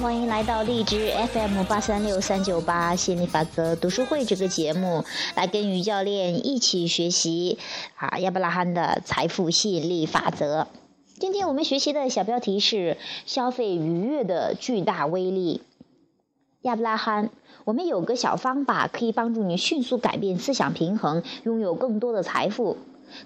欢迎来到荔枝 FM 八三六三九八心理法则读书会这个节目，来跟于教练一起学习啊亚伯拉罕的财富吸引力法则。今天我们学习的小标题是消费愉悦的巨大威力。亚伯拉罕，我们有个小方法可以帮助你迅速改变思想平衡，拥有更多的财富。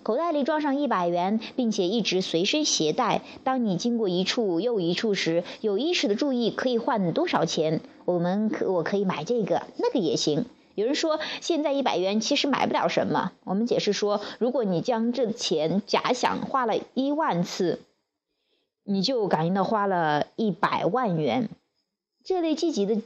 口袋里装上一百元，并且一直随身携带。当你经过一处又一处时，有意识的注意可以换多少钱。我们可我可以买这个，那个也行。有人说现在一百元其实买不了什么。我们解释说，如果你将这钱假想花了一万次，你就感应到花了一百万元。这类积极的。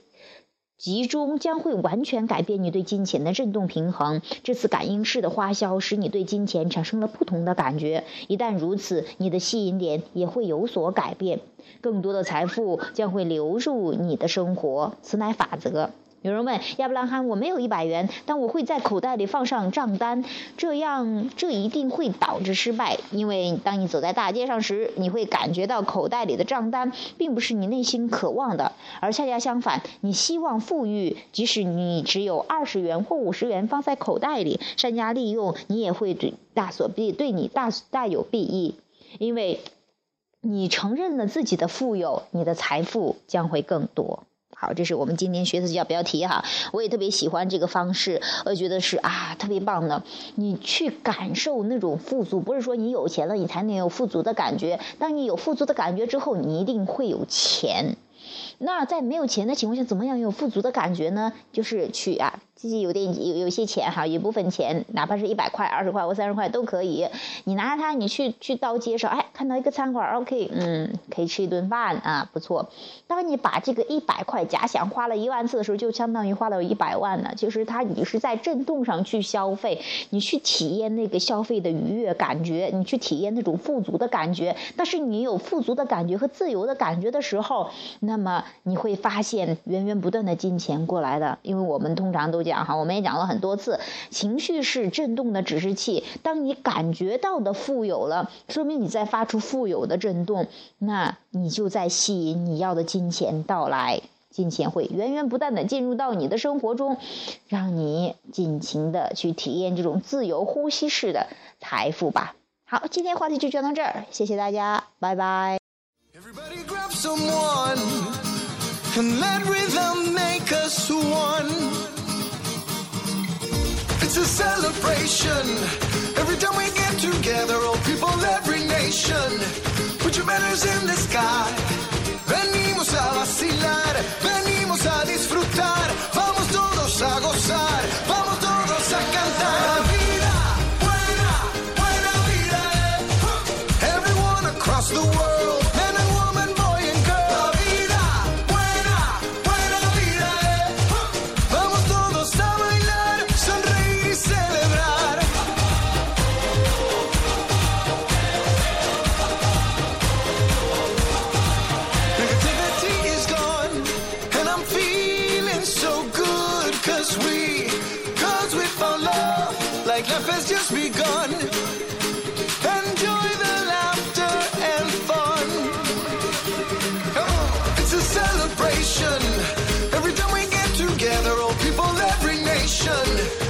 集中将会完全改变你对金钱的振动平衡。这次感应式的花销使你对金钱产生了不同的感觉。一旦如此，你的吸引点也会有所改变。更多的财富将会流入你的生活。此乃法则。有人问亚伯拉罕：“我没有一百元，但我会在口袋里放上账单，这样这一定会导致失败。因为当你走在大街上时，你会感觉到口袋里的账单并不是你内心渴望的，而恰恰相反，你希望富裕。即使你只有二十元或五十元放在口袋里，善加利用，你也会对大所必对你大大有裨益，因为你承认了自己的富有，你的财富将会更多。”好，这是我们今天学的叫标题哈，我也特别喜欢这个方式，我觉得是啊，特别棒的。你去感受那种富足，不是说你有钱了你才能有富足的感觉，当你有富足的感觉之后，你一定会有钱。那在没有钱的情况下，怎么样有富足的感觉呢？就是去啊。自己有点有有些钱哈，一部分钱，哪怕是一百块、二十块或三十块都可以。你拿着它，你去去到街上，哎，看到一个餐馆，OK，嗯，可以吃一顿饭啊，不错。当你把这个一百块假想花了一万次的时候，就相当于花了一百万呢。其实它你是在震动上去消费，你去体验那个消费的愉悦感觉，你去体验那种富足的感觉。但是你有富足的感觉和自由的感觉的时候，那么你会发现源源不断的金钱过来的，因为我们通常都讲。哈，我们也讲了很多次，情绪是震动的指示器。当你感觉到的富有了，说明你在发出富有的震动，那你就在吸引你要的金钱到来，金钱会源源不断的进入到你的生活中，让你尽情的去体验这种自由呼吸式的财富吧。好，今天话题就讲到这儿，谢谢大家，拜拜。It's a celebration. Every time we get together, all people, every nation. Put your banners in the sky. just begun. Enjoy the laughter and fun. Come on, it's a celebration. Every time we get together, all people, every nation.